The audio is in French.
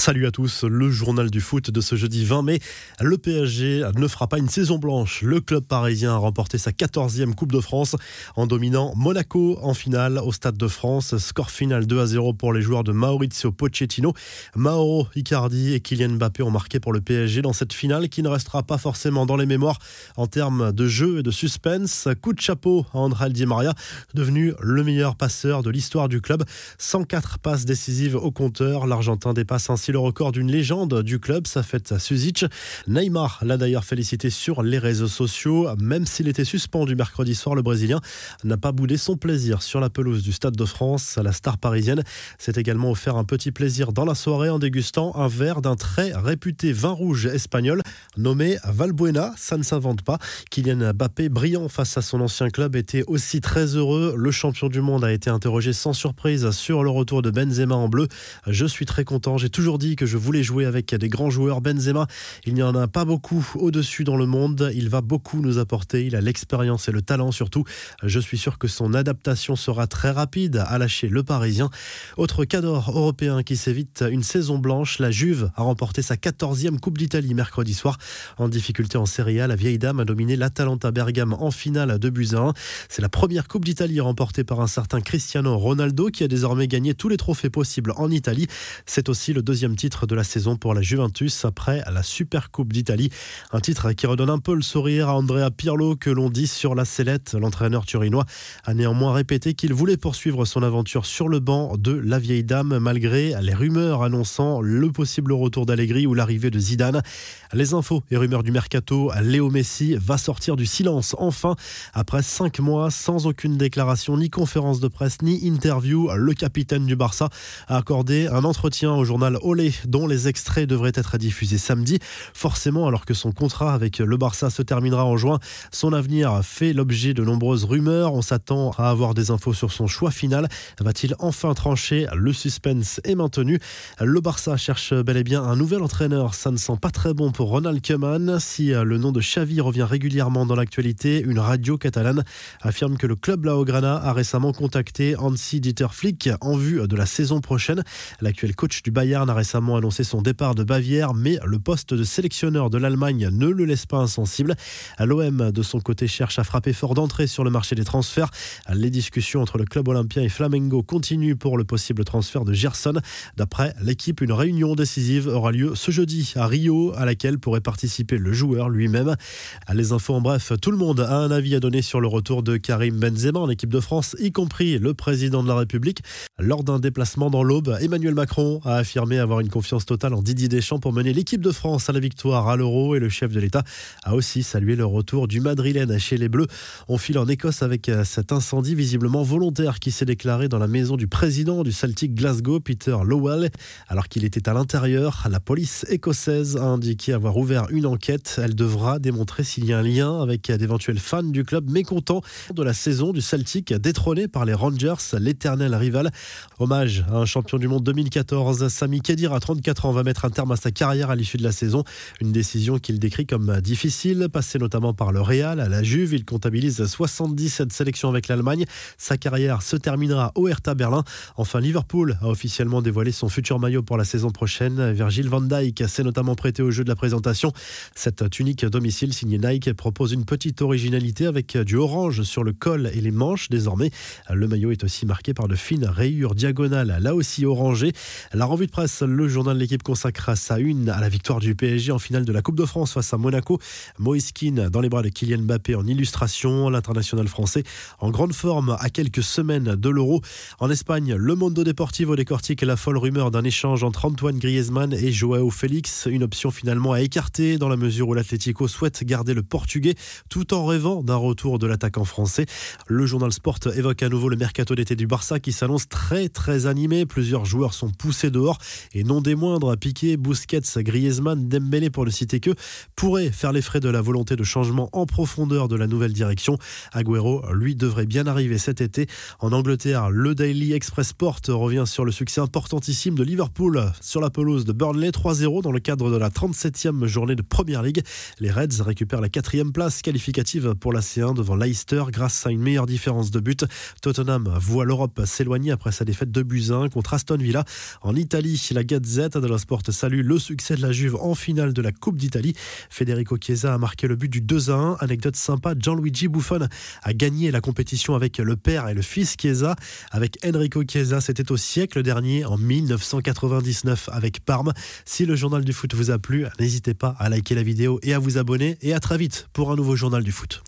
Salut à tous, le journal du foot de ce jeudi 20 mai. Le PSG ne fera pas une saison blanche. Le club parisien a remporté sa 14e Coupe de France en dominant Monaco en finale au Stade de France. Score final 2 à 0 pour les joueurs de Maurizio Pochettino. Mauro Icardi et Kylian Mbappé ont marqué pour le PSG dans cette finale qui ne restera pas forcément dans les mémoires en termes de jeu et de suspense. Coup de chapeau à André Di Maria, devenu le meilleur passeur de l'histoire du club. 104 passes décisives au compteur. L'Argentin dépasse ainsi le record d'une légende du club, ça fait Suzic. Neymar l'a d'ailleurs félicité sur les réseaux sociaux. Même s'il était suspendu mercredi soir, le Brésilien n'a pas boudé son plaisir sur la pelouse du Stade de France. La star parisienne s'est également offert un petit plaisir dans la soirée en dégustant un verre d'un très réputé vin rouge espagnol nommé Valbuena. Ça ne s'invente pas. Kylian Mbappé, brillant face à son ancien club, était aussi très heureux. Le champion du monde a été interrogé sans surprise sur le retour de Benzema en bleu. Je suis très content. J'ai toujours dit que je voulais jouer avec des grands joueurs. Benzema, il n'y en a pas beaucoup au-dessus dans le monde. Il va beaucoup nous apporter. Il a l'expérience et le talent surtout. Je suis sûr que son adaptation sera très rapide à lâcher le Parisien. Autre cadre européen qui s'évite une saison blanche, la Juve a remporté sa 14e Coupe d'Italie mercredi soir. En difficulté en Serie A, la vieille dame a dominé l'Atalanta Bergame en finale à 2 buts 1. C'est la première Coupe d'Italie remportée par un certain Cristiano Ronaldo qui a désormais gagné tous les trophées possibles en Italie. C'est aussi le deuxième titre de la saison pour la Juventus après la Super Coupe d'Italie. Un titre qui redonne un peu le sourire à Andrea Pirlo que l'on dit sur la sellette. L'entraîneur turinois a néanmoins répété qu'il voulait poursuivre son aventure sur le banc de la vieille dame malgré les rumeurs annonçant le possible retour d'Allegri ou l'arrivée de Zidane. Les infos et rumeurs du mercato, Léo Messi va sortir du silence enfin après cinq mois sans aucune déclaration ni conférence de presse ni interview. Le capitaine du Barça a accordé un entretien au journal Dont les extraits devraient être diffusés samedi. Forcément, alors que son contrat avec le Barça se terminera en juin, son avenir fait l'objet de nombreuses rumeurs. On s'attend à avoir des infos sur son choix final. Va-t-il enfin trancher? Le suspense est maintenu. Le Barça cherche bel et bien un nouvel entraîneur. Ça ne sent pas très bon pour Ronald Koeman. Si le nom de Xavi revient régulièrement dans l'actualité, une radio catalane affirme que le club Laograna a récemment contacté Hansi Dieter Flick en vue de la saison prochaine. L'actuel coach du Bayern a récemment annoncé son départ de Bavière, mais le poste de sélectionneur de l'Allemagne ne le laisse pas insensible. L'OM, de son côté, cherche à frapper fort d'entrée sur le marché des transferts. Les discussions entre le club olympien et Flamengo continuent pour le possible transfert de Gerson. D'après l'équipe, une réunion décisive aura lieu ce jeudi à Rio, à laquelle pourrait participer le joueur lui-même. Les infos en bref, tout le monde a un avis à donner sur le retour de Karim Benzema en équipe de France, y compris le président de la République. Lors d'un déplacement dans l'Aube, Emmanuel Macron a affirmé avoir une confiance totale en Didier Deschamps pour mener l'équipe de France à la victoire à l'Euro et le chef de l'État a aussi salué le retour du Madrilène chez les Bleus. On file en Écosse avec euh, cet incendie visiblement volontaire qui s'est déclaré dans la maison du président du Celtic Glasgow, Peter Lowell. Alors qu'il était à l'intérieur, la police écossaise a indiqué avoir ouvert une enquête. Elle devra démontrer s'il y a un lien avec d'éventuels fans du club mécontents de la saison du Celtic détrôné par les Rangers, l'éternel rival. Hommage à un champion du monde 2014, Sami Khedira 34 ans va mettre un terme à sa carrière à l'issue de la saison. Une décision qu'il décrit comme difficile, passé notamment par le Real, à la Juve. Il comptabilise 77 sélections avec l'Allemagne. Sa carrière se terminera au Hertha Berlin. Enfin, Liverpool a officiellement dévoilé son futur maillot pour la saison prochaine. Virgil van Dijk s'est notamment prêté au jeu de la présentation. Cette tunique domicile signée Nike propose une petite originalité avec du orange sur le col et les manches désormais. Le maillot est aussi marqué par de fines rayures diagonales, là aussi orangées. La revue de presse, le journal de l'équipe consacre sa une à la victoire du PSG en finale de la Coupe de France face à Monaco. Moïse dans les bras de Kylian Mbappé en illustration. L'international français en grande forme à quelques semaines de l'Euro. En Espagne, le Mondo Deportivo décortique la folle rumeur d'un échange entre Antoine Griezmann et Joao Félix. Une option finalement à écarter dans la mesure où l'Atlético souhaite garder le Portugais tout en rêvant d'un retour de l'attaquant français. Le journal Sport évoque à nouveau le mercato d'été du Barça qui s'annonce très très animé. Plusieurs joueurs sont poussés dehors non des moindres, Piqué, Busquets, Griezmann, Dembélé pour ne citer que, pourraient faire les frais de la volonté de changement en profondeur de la nouvelle direction. Agüero, lui, devrait bien arriver cet été. En Angleterre, le Daily Express Sport revient sur le succès importantissime de Liverpool sur la pelouse de Burnley 3-0 dans le cadre de la 37e journée de Première League. Les Reds récupèrent la quatrième place qualificative pour la C1 devant Leicester grâce à une meilleure différence de but. Tottenham voit l'Europe s'éloigner après sa défaite de 1 contre Aston Villa. En Italie, la Gazette dello Sport salue le succès de la Juve en finale de la Coupe d'Italie. Federico Chiesa a marqué le but du 2 à 1. Anecdote sympa, Gianluigi Buffon a gagné la compétition avec le père et le fils Chiesa. Avec Enrico Chiesa, c'était au siècle dernier, en 1999, avec Parme. Si le journal du foot vous a plu, n'hésitez pas à liker la vidéo et à vous abonner. Et à très vite pour un nouveau journal du foot.